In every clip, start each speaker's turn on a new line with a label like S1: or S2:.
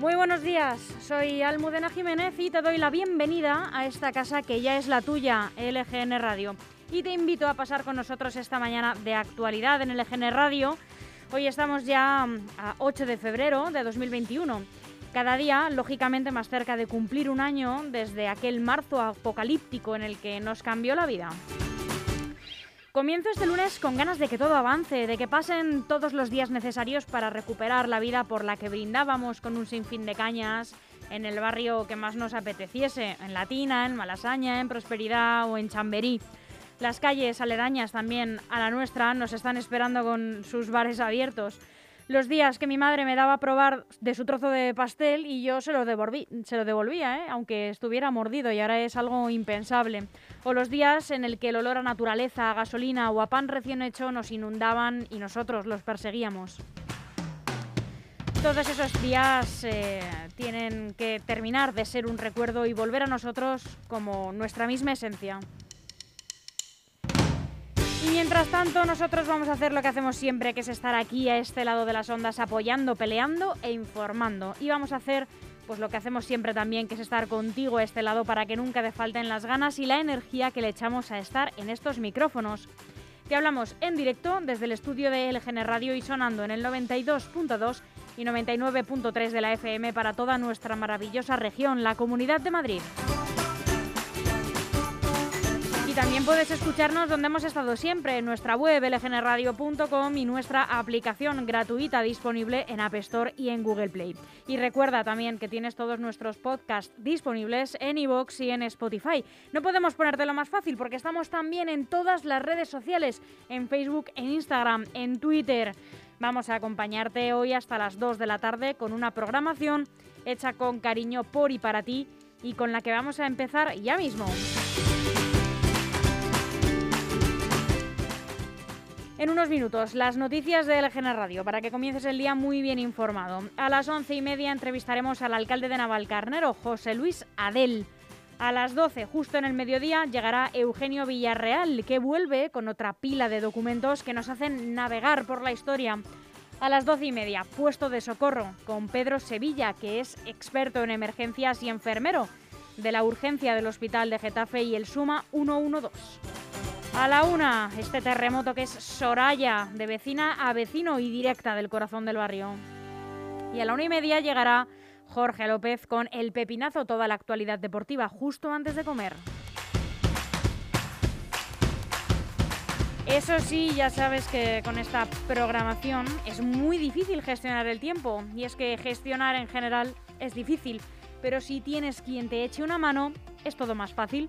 S1: Muy buenos días, soy Almudena Jiménez y te doy la bienvenida a esta casa que ya es la tuya, LGN Radio. Y te invito a pasar con nosotros esta mañana de actualidad en LGN Radio. Hoy estamos ya mm, a 8 de febrero de 2021. Cada día, lógicamente, más cerca de cumplir un año desde aquel marzo apocalíptico en el que nos cambió la vida. Comienzo este lunes con ganas de que todo avance, de que pasen todos los días necesarios para recuperar la vida por la que brindábamos con un sinfín de cañas en el barrio que más nos apeteciese, en Latina, en Malasaña, en Prosperidad o en Chamberí. Las calles aledañas también a la nuestra nos están esperando con sus bares abiertos los días que mi madre me daba a probar de su trozo de pastel y yo se lo, devolvía, ¿eh? aunque estuviera mordido y ahora es algo impensable. O los días en el que el olor a naturaleza, a gasolina o a pan recién hecho nos inundaban y nosotros los perseguíamos. Todos esos días eh, tienen que terminar de ser un recuerdo y volver a nosotros como nuestra misma esencia. Y mientras tanto, nosotros vamos a hacer lo que hacemos siempre, que es estar aquí a este lado de las ondas apoyando, peleando e informando. Y vamos a hacer pues lo que hacemos siempre también, que es estar contigo a este lado para que nunca te falten las ganas y la energía que le echamos a estar en estos micrófonos. Te hablamos en directo desde el estudio de LGN Radio y sonando en el 92.2 y 99.3 de la FM para toda nuestra maravillosa región, la Comunidad de Madrid. Y también puedes escucharnos donde hemos estado siempre, en nuestra web lgnradio.com y nuestra aplicación gratuita disponible en App Store y en Google Play. Y recuerda también que tienes todos nuestros podcasts disponibles en iVoox y en Spotify. No podemos ponértelo más fácil porque estamos también en todas las redes sociales, en Facebook, en Instagram, en Twitter. Vamos a acompañarte hoy hasta las 2 de la tarde con una programación hecha con cariño por y para ti y con la que vamos a empezar ya mismo. En unos minutos, las noticias de LGN Radio para que comiences el día muy bien informado. A las once y media entrevistaremos al alcalde de Navalcarnero, José Luis Adel. A las 12, justo en el mediodía, llegará Eugenio Villarreal, que vuelve con otra pila de documentos que nos hacen navegar por la historia. A las doce y media, puesto de socorro, con Pedro Sevilla, que es experto en emergencias y enfermero de la urgencia del Hospital de Getafe y el Suma 112. A la una, este terremoto que es Soraya, de vecina a vecino y directa del corazón del barrio. Y a la una y media llegará Jorge López con el pepinazo, toda la actualidad deportiva, justo antes de comer. Eso sí, ya sabes que con esta programación es muy difícil gestionar el tiempo. Y es que gestionar en general es difícil, pero si tienes quien te eche una mano, es todo más fácil.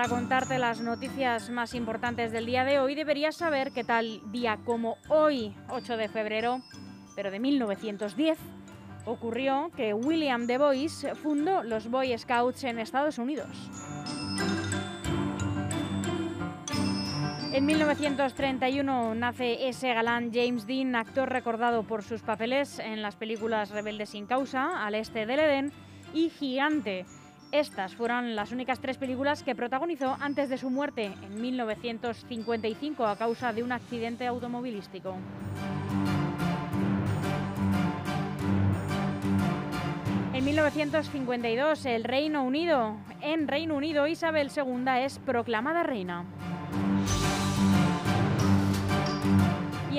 S1: Antes de pasar a contarte las noticias más importantes del día de hoy, deberías saber que tal día como hoy, 8 de febrero, pero de 1910, ocurrió que William De Bois fundó los Boy Scouts en Estados Unidos. En 1931 nace ese galán James Dean, actor recordado por sus papeles en las películas Rebeldes sin causa, Al este del Edén y Gigante. Estas fueron las únicas tres películas que protagonizó antes de su muerte en 1955 a causa de un accidente automovilístico. En 1952, el Reino Unido, en Reino Unido, Isabel II es proclamada reina.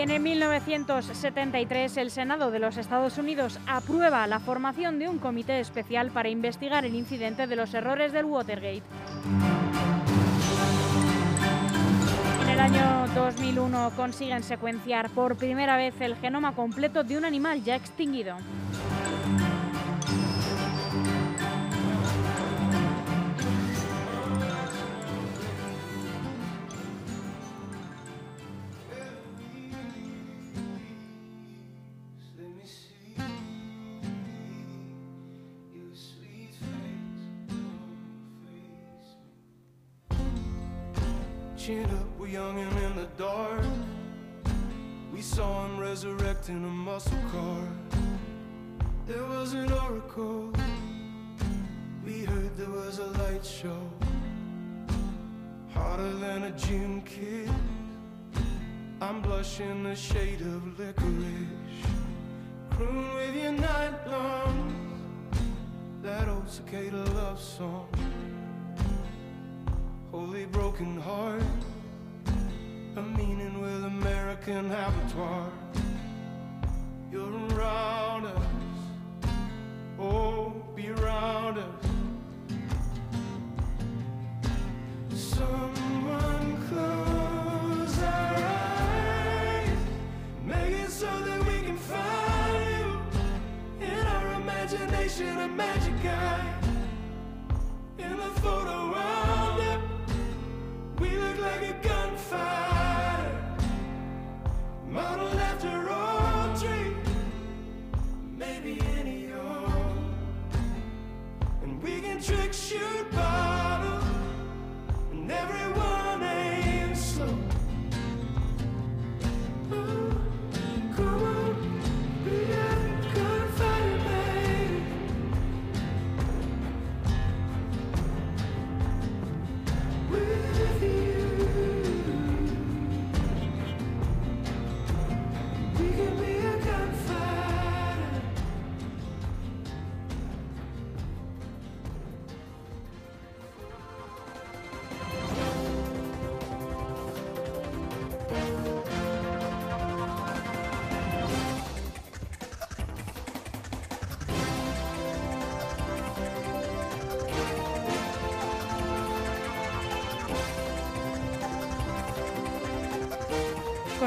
S1: En el 1973 el Senado de los Estados Unidos aprueba la formación de un comité especial para investigar el incidente de los errores del Watergate. En el año 2001 consiguen secuenciar por primera vez el genoma completo de un animal ya extinguido.
S2: Chin up, we're young and in the dark. We saw him resurrecting a muscle car. There was an oracle. We heard there was a light show. Harder than a gym kid. I'm blushing the shade of licorice. Croon with your night lungs. That old cicada love song. Holy broken heart. A meaning with American abattoir. You're around us.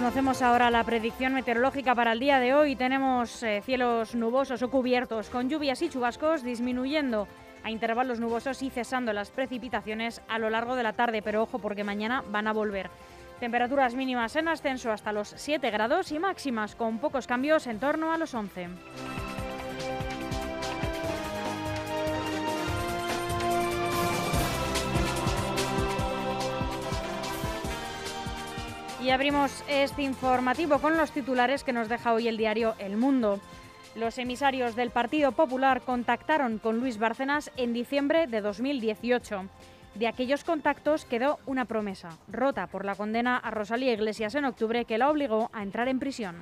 S1: Conocemos ahora la predicción meteorológica para el día de hoy. Tenemos eh, cielos nubosos o cubiertos con lluvias y chubascos disminuyendo a intervalos nubosos y cesando las precipitaciones a lo largo de la tarde, pero ojo porque mañana van a volver. Temperaturas mínimas en ascenso hasta los 7 grados y máximas con pocos cambios en torno a los 11. Y abrimos este informativo con los titulares que nos deja hoy el diario El Mundo. Los emisarios del Partido Popular contactaron con Luis Bárcenas en diciembre de 2018. De aquellos contactos quedó una promesa, rota por la condena a Rosalía Iglesias en octubre que la obligó a entrar en prisión.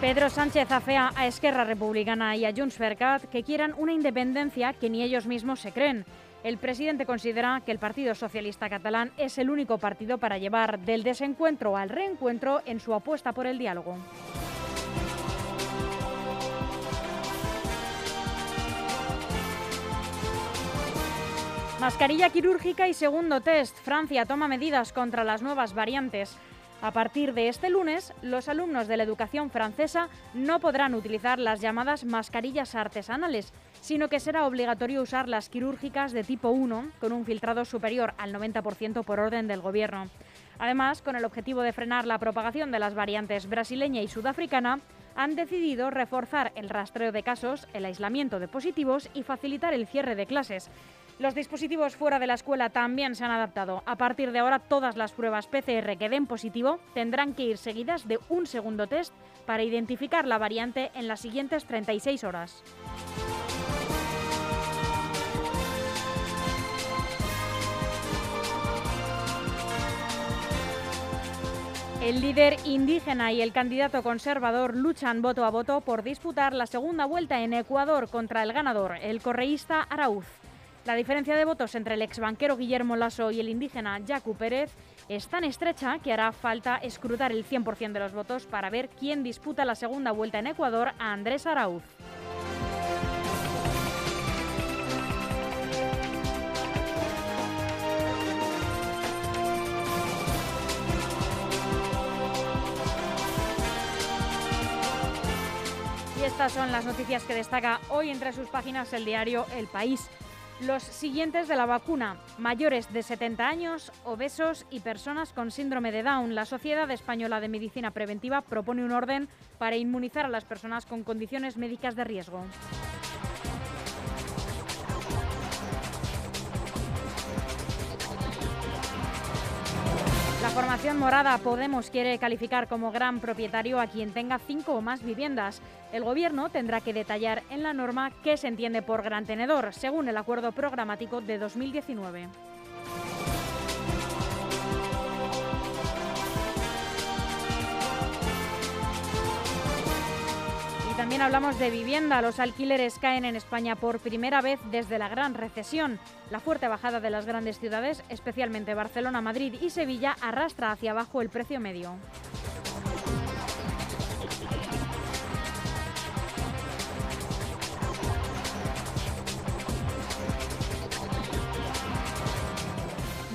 S1: Pedro Sánchez afea a Esquerra Republicana y a Junts per Cat que quieran una independencia que ni ellos mismos se creen. El presidente considera que el Partido Socialista Catalán es el único partido para llevar del desencuentro al reencuentro en su apuesta por el diálogo. Mascarilla quirúrgica y segundo test. Francia toma medidas contra las nuevas variantes. A partir de este lunes, los alumnos de la educación francesa no podrán utilizar las llamadas mascarillas artesanales, sino que será obligatorio usar las quirúrgicas de tipo 1, con un filtrado superior al 90% por orden del Gobierno. Además, con el objetivo de frenar la propagación de las variantes brasileña y sudafricana, han decidido reforzar el rastreo de casos, el aislamiento de positivos y facilitar el cierre de clases. Los dispositivos fuera de la escuela también se han adaptado. A partir de ahora, todas las pruebas PCR que den positivo tendrán que ir seguidas de un segundo test para identificar la variante en las siguientes 36 horas. El líder indígena y el candidato conservador luchan voto a voto por disputar la segunda vuelta en Ecuador contra el ganador, el correísta Arauz. La diferencia de votos entre el exbanquero Guillermo Lasso y el indígena Yacu Pérez es tan estrecha que hará falta escrutar el 100% de los votos para ver quién disputa la segunda vuelta en Ecuador a Andrés Arauz. Y estas son las noticias que destaca hoy entre sus páginas el diario El País. Los siguientes de la vacuna, mayores de 70 años, obesos y personas con síndrome de Down. La Sociedad Española de Medicina Preventiva propone un orden para inmunizar a las personas con condiciones médicas de riesgo. Formación morada Podemos quiere calificar como gran propietario a quien tenga cinco o más viviendas. El Gobierno tendrá que detallar en la norma qué se entiende por gran tenedor, según el acuerdo programático de 2019. También hablamos de vivienda. Los alquileres caen en España por primera vez desde la gran recesión. La fuerte bajada de las grandes ciudades, especialmente Barcelona, Madrid y Sevilla, arrastra hacia abajo el precio medio.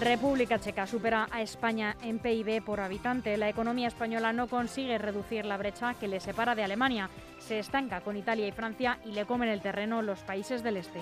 S1: República Checa supera a España en PIB por habitante. La economía española no consigue reducir la brecha que le separa de Alemania. Se estanca con Italia y Francia y le comen el terreno los países del este.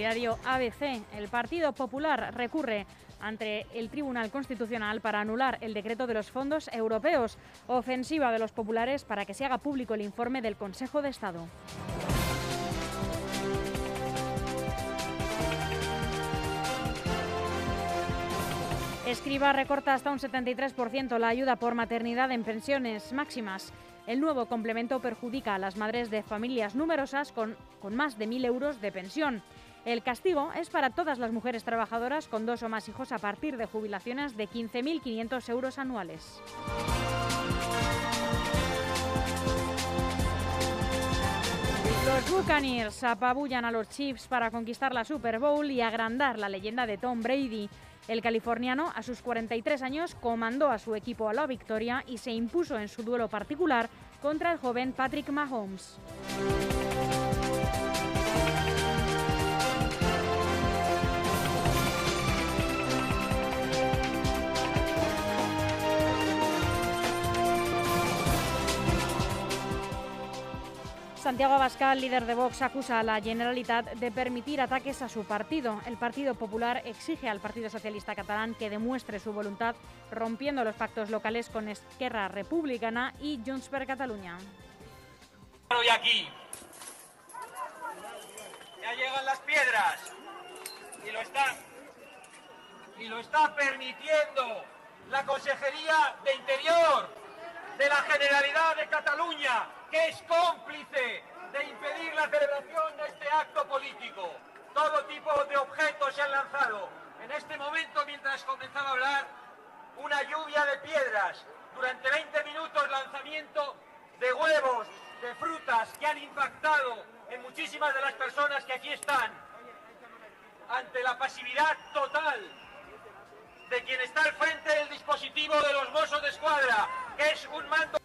S1: Diario ABC. El Partido Popular recurre ante el Tribunal Constitucional para anular el decreto de los fondos europeos. Ofensiva de los populares para que se haga público el informe del Consejo de Estado. Escriba recorta hasta un 73% la ayuda por maternidad en pensiones máximas. El nuevo complemento perjudica a las madres de familias numerosas con, con más de 1.000 euros de pensión. El castigo es para todas las mujeres trabajadoras con dos o más hijos a partir de jubilaciones de 15.500 euros anuales. Los Buccaneers apabullan a los Chiefs para conquistar la Super Bowl y agrandar la leyenda de Tom Brady. El californiano, a sus 43 años, comandó a su equipo a la victoria y se impuso en su duelo particular contra el joven Patrick Mahomes. Santiago Abascal, líder de Vox, acusa a la Generalitat de permitir ataques a su partido. El Partido Popular exige al Partido Socialista Catalán que demuestre su voluntad rompiendo los pactos locales con Esquerra Republicana y Junts per Catalunya.
S3: Y aquí ya llegan las piedras y lo está y lo está permitiendo la Consejería de Interior de la Generalidad de Cataluña que es cómplice de impedir la celebración de este acto político. Todo tipo de objetos se han lanzado. En este momento, mientras comenzaba a hablar, una lluvia de piedras. Durante 20 minutos lanzamiento de huevos, de frutas que han impactado en muchísimas de las personas que aquí están. Ante la pasividad total de quien está al frente del dispositivo de los Mossos de Escuadra, que es un mando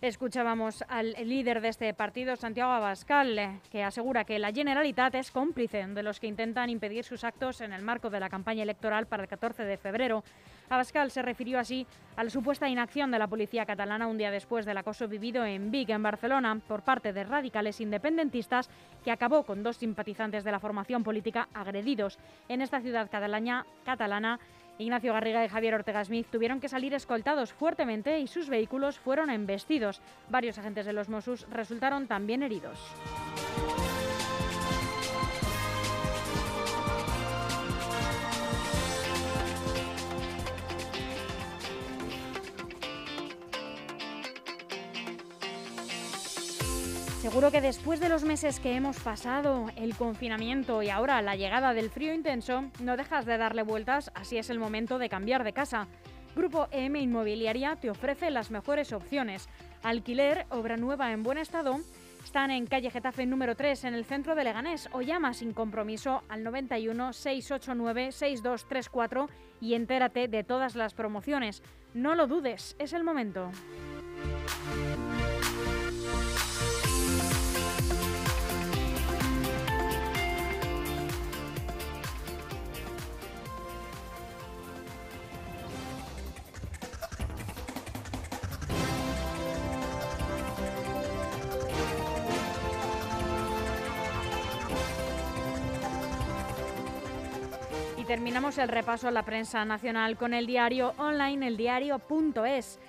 S1: Escuchábamos al líder de este partido, Santiago Abascal, que asegura que la Generalitat es cómplice de los que intentan impedir sus actos en el marco de la campaña electoral para el 14 de febrero. Abascal se refirió así a la supuesta inacción de la policía catalana un día después del acoso vivido en Vic, en Barcelona, por parte de radicales independentistas, que acabó con dos simpatizantes de la formación política agredidos en esta ciudad catalana Ignacio Garriga y Javier Ortega Smith tuvieron que salir escoltados fuertemente y sus vehículos fueron embestidos. Varios agentes de los Mossos resultaron también heridos. Seguro que después de los meses que hemos pasado, el confinamiento y ahora la llegada del frío intenso, no dejas de darle vueltas, así es el momento de cambiar de casa. Grupo EM Inmobiliaria te ofrece las mejores opciones. Alquiler, obra nueva en buen estado. Están en calle Getafe número 3 en el centro de Leganés o llama sin compromiso al 91 689 6234 y entérate de todas las promociones. No lo dudes, es el momento. Terminamos el repaso a la prensa nacional con el diario online, el diario.es.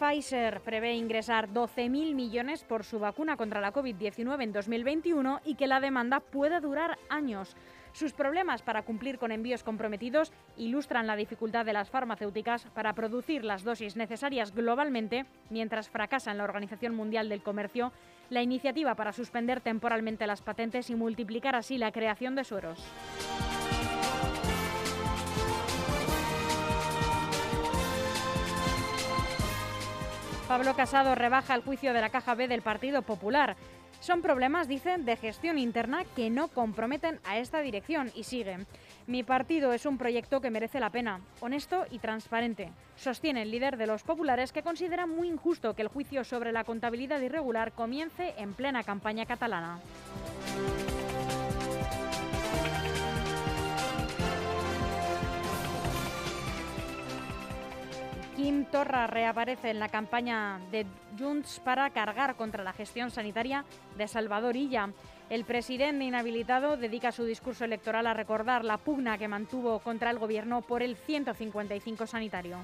S1: Pfizer prevé ingresar 12.000 millones por su vacuna contra la COVID-19 en 2021 y que la demanda pueda durar años. Sus problemas para cumplir con envíos comprometidos ilustran la dificultad de las farmacéuticas para producir las dosis necesarias globalmente, mientras fracasa en la Organización Mundial del Comercio la iniciativa para suspender temporalmente las patentes y multiplicar así la creación de sueros. Pablo Casado rebaja el juicio de la Caja B del Partido Popular. Son problemas, dicen, de gestión interna que no comprometen a esta dirección y siguen. Mi partido es un proyecto que merece la pena, honesto y transparente. Sostiene el líder de los populares que considera muy injusto que el juicio sobre la contabilidad irregular comience en plena campaña catalana. Kim Torra reaparece en la campaña de Junts para cargar contra la gestión sanitaria de Salvador Illa. El presidente inhabilitado dedica su discurso electoral a recordar la pugna que mantuvo contra el gobierno por el 155 sanitario.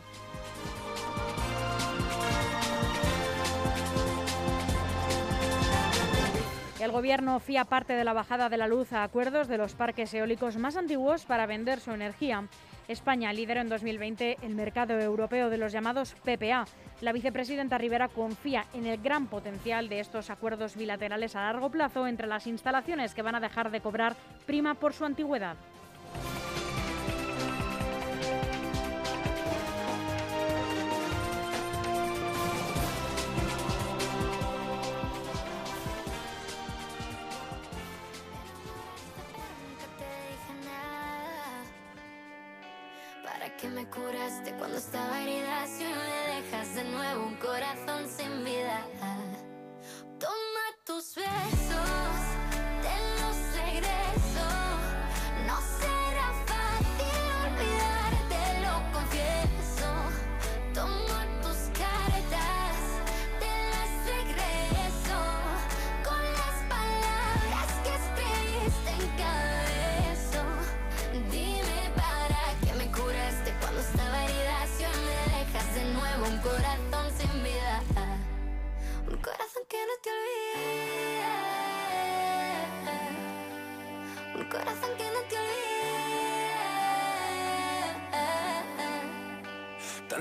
S1: El gobierno fía parte de la bajada de la luz a acuerdos de los parques eólicos más antiguos para vender su energía. España lideró en 2020 el mercado europeo de los llamados PPA. La vicepresidenta Rivera confía en el gran potencial de estos acuerdos bilaterales a largo plazo entre las instalaciones que van a dejar de cobrar prima por su antigüedad.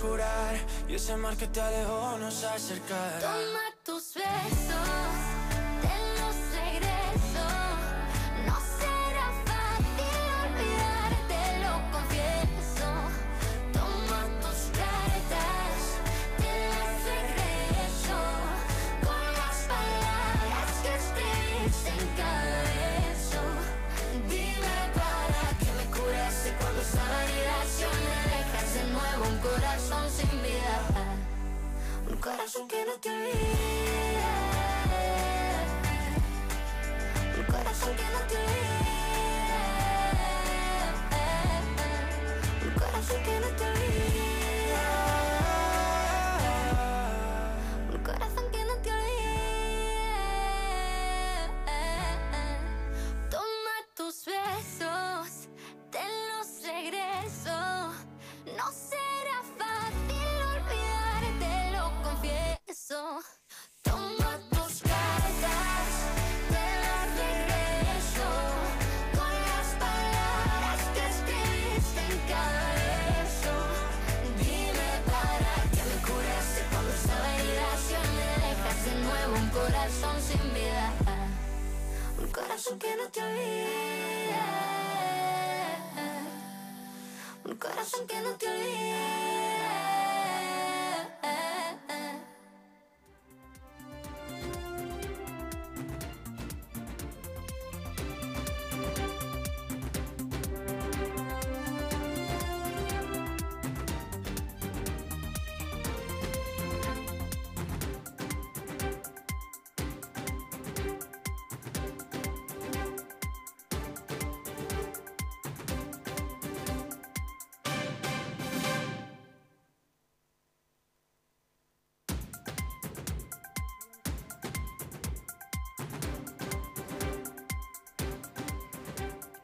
S4: jurar. Y ese mar que te alejó nos acercará.
S5: Toma tus besos, Un corazón que no te olvida. Un corazón que no te olvida. Un corazón que no te olvida.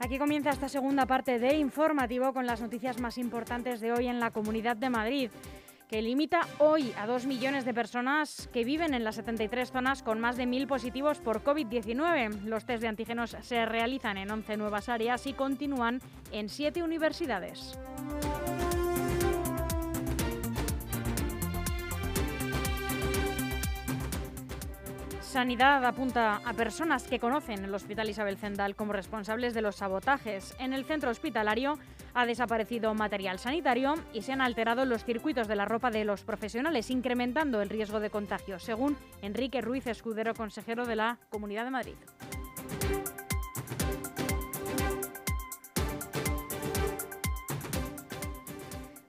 S1: Aquí comienza esta segunda parte de informativo con las noticias más importantes de hoy en la Comunidad de Madrid, que limita hoy a dos millones de personas que viven en las 73 zonas con más de 1.000 positivos por COVID-19. Los test de antígenos se realizan en 11 nuevas áreas y continúan en 7 universidades. Sanidad apunta a personas que conocen el Hospital Isabel Zendal como responsables de los sabotajes. En el centro hospitalario ha desaparecido material sanitario y se han alterado los circuitos de la ropa de los profesionales, incrementando el riesgo de contagio, según Enrique Ruiz Escudero, consejero de la Comunidad de Madrid.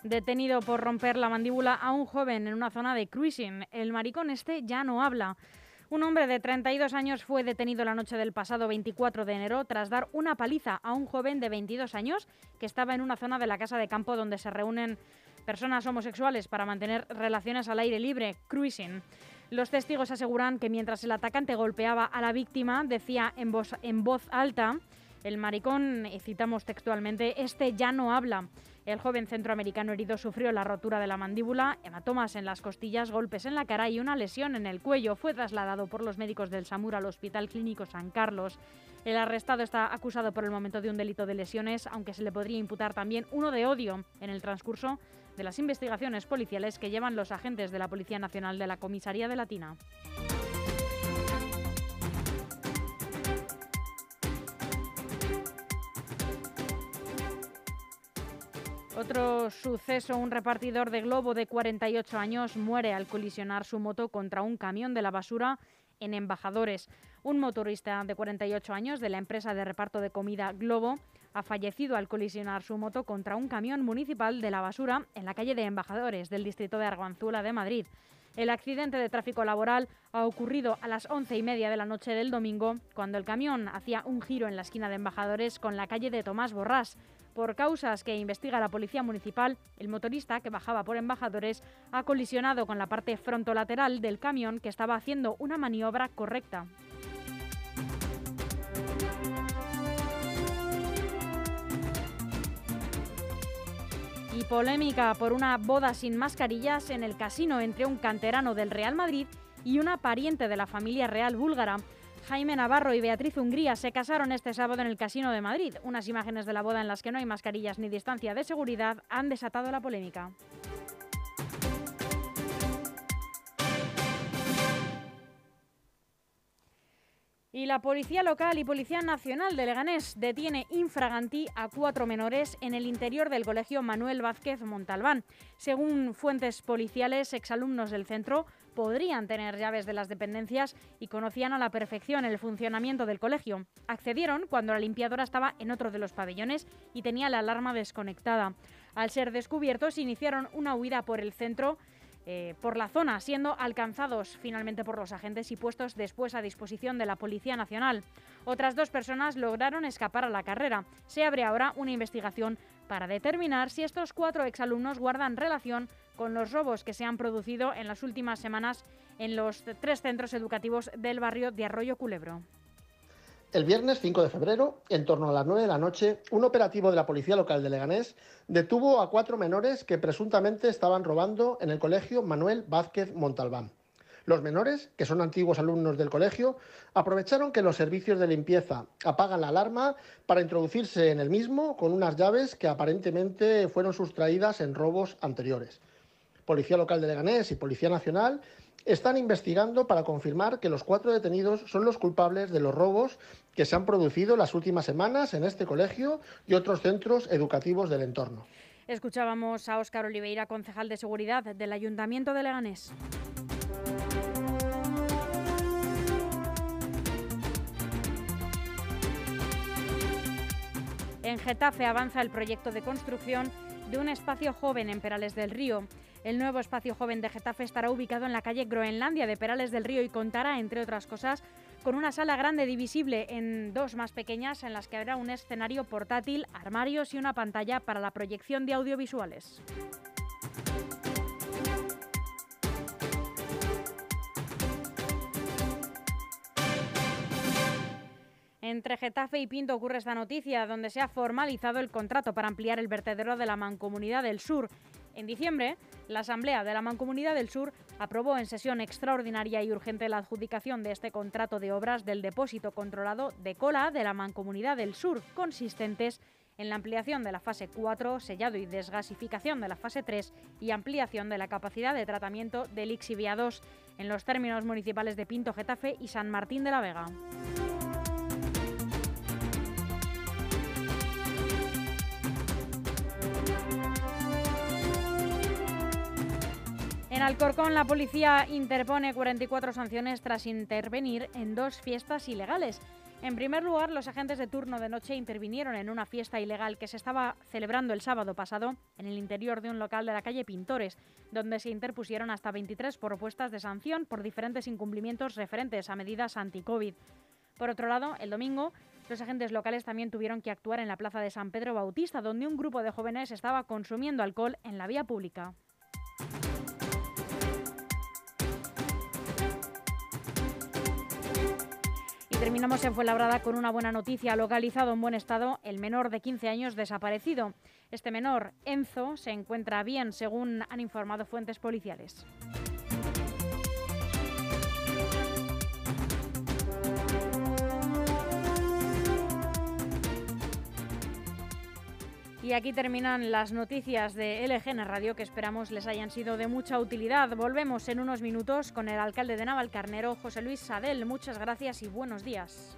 S1: Detenido por romper la mandíbula a un joven en una zona de cruising, el maricón este ya no habla. Un hombre de 32 años fue detenido la noche del pasado 24 de enero tras dar una paliza a un joven de 22 años que estaba en una zona de la casa de campo donde se reúnen personas homosexuales para mantener relaciones al aire libre, cruising. Los testigos aseguran que mientras el atacante golpeaba a la víctima, decía en voz, en voz alta, el maricón, citamos textualmente, este ya no habla. El joven centroamericano herido sufrió la rotura de la mandíbula, hematomas en las costillas, golpes en la cara y una lesión en el cuello. Fue trasladado por los médicos del SAMUR al Hospital Clínico San Carlos. El arrestado está acusado por el momento de un delito de lesiones, aunque se le podría imputar también uno de odio en el transcurso de las investigaciones policiales que llevan los agentes de la Policía Nacional de la Comisaría de Latina. Otro suceso, un repartidor de globo de 48 años muere al colisionar su moto contra un camión de la basura en Embajadores. Un motorista de 48 años de la empresa de reparto de comida Globo ha fallecido al colisionar su moto contra un camión municipal de la basura en la calle de Embajadores del distrito de Arganzuela de Madrid. El accidente de tráfico laboral ha ocurrido a las once y media de la noche del domingo, cuando el camión hacía un giro en la esquina de Embajadores con la calle de Tomás Borrás. Por causas que investiga la Policía Municipal, el motorista que bajaba por embajadores ha colisionado con la parte frontolateral del camión que estaba haciendo una maniobra correcta. Y polémica por una boda sin mascarillas en el casino entre un canterano del Real Madrid y una pariente de la familia real búlgara. Jaime Navarro y Beatriz Hungría se casaron este sábado en el Casino de Madrid. Unas imágenes de la boda en las que no hay mascarillas ni distancia de seguridad han desatado la polémica. Y la Policía Local y Policía Nacional de Leganés detiene infragantí a cuatro menores en el interior del Colegio Manuel Vázquez Montalbán. Según fuentes policiales, exalumnos del centro podrían tener llaves de las dependencias y conocían a la perfección el funcionamiento del colegio. Accedieron cuando la limpiadora estaba en otro de los pabellones y tenía la alarma desconectada. Al ser descubiertos, iniciaron una huida por el centro. Eh, por la zona, siendo alcanzados finalmente por los agentes y puestos después a disposición de la Policía Nacional. Otras dos personas lograron escapar a la carrera. Se abre ahora una investigación para determinar si estos cuatro exalumnos guardan relación con los robos que se han producido en las últimas semanas en los tres centros educativos del barrio de Arroyo Culebro.
S6: El viernes 5 de febrero, en torno a las 9 de la noche, un operativo de la Policía Local de Leganés detuvo a cuatro menores que presuntamente estaban robando en el colegio Manuel Vázquez Montalbán. Los menores, que son antiguos alumnos del colegio, aprovecharon que los servicios de limpieza apagan la alarma para introducirse en el mismo con unas llaves que aparentemente fueron sustraídas en robos anteriores. Policía Local de Leganés y Policía Nacional están investigando para confirmar que los cuatro detenidos son los culpables de los robos que se han producido las últimas semanas en este colegio y otros centros educativos del entorno.
S1: Escuchábamos a Óscar Oliveira, concejal de seguridad del Ayuntamiento de Leganés. En Getafe avanza el proyecto de construcción de un espacio joven en Perales del Río. El nuevo espacio joven de Getafe estará ubicado en la calle Groenlandia de Perales del Río y contará, entre otras cosas, con una sala grande divisible en dos más pequeñas en las que habrá un escenario portátil, armarios y una pantalla para la proyección de audiovisuales. Entre Getafe y Pinto ocurre esta noticia, donde se ha formalizado el contrato para ampliar el vertedero de la Mancomunidad del Sur. En diciembre, la Asamblea de la Mancomunidad del Sur aprobó en sesión extraordinaria y urgente la adjudicación de este contrato de obras del depósito controlado de cola de la Mancomunidad del Sur, consistentes en la ampliación de la fase 4, sellado y desgasificación de la fase 3 y ampliación de la capacidad de tratamiento del Ixivia 2 en los términos municipales de Pinto, Getafe y San Martín de la Vega. En Alcorcón, la policía interpone 44 sanciones tras intervenir en dos fiestas ilegales. En primer lugar, los agentes de turno de noche intervinieron en una fiesta ilegal que se estaba celebrando el sábado pasado en el interior de un local de la calle Pintores, donde se interpusieron hasta 23 propuestas de sanción por diferentes incumplimientos referentes a medidas anti-COVID. Por otro lado, el domingo, los agentes locales también tuvieron que actuar en la plaza de San Pedro Bautista, donde un grupo de jóvenes estaba consumiendo alcohol en la vía pública. Terminamos en Fuenlabrada con una buena noticia. Localizado en buen estado el menor de 15 años desaparecido. Este menor, Enzo, se encuentra bien, según han informado fuentes policiales. Y aquí terminan las noticias de LGN Radio que esperamos les hayan sido de mucha utilidad. Volvemos en unos minutos con el alcalde de Navalcarnero, José Luis Sadel. Muchas gracias y buenos días.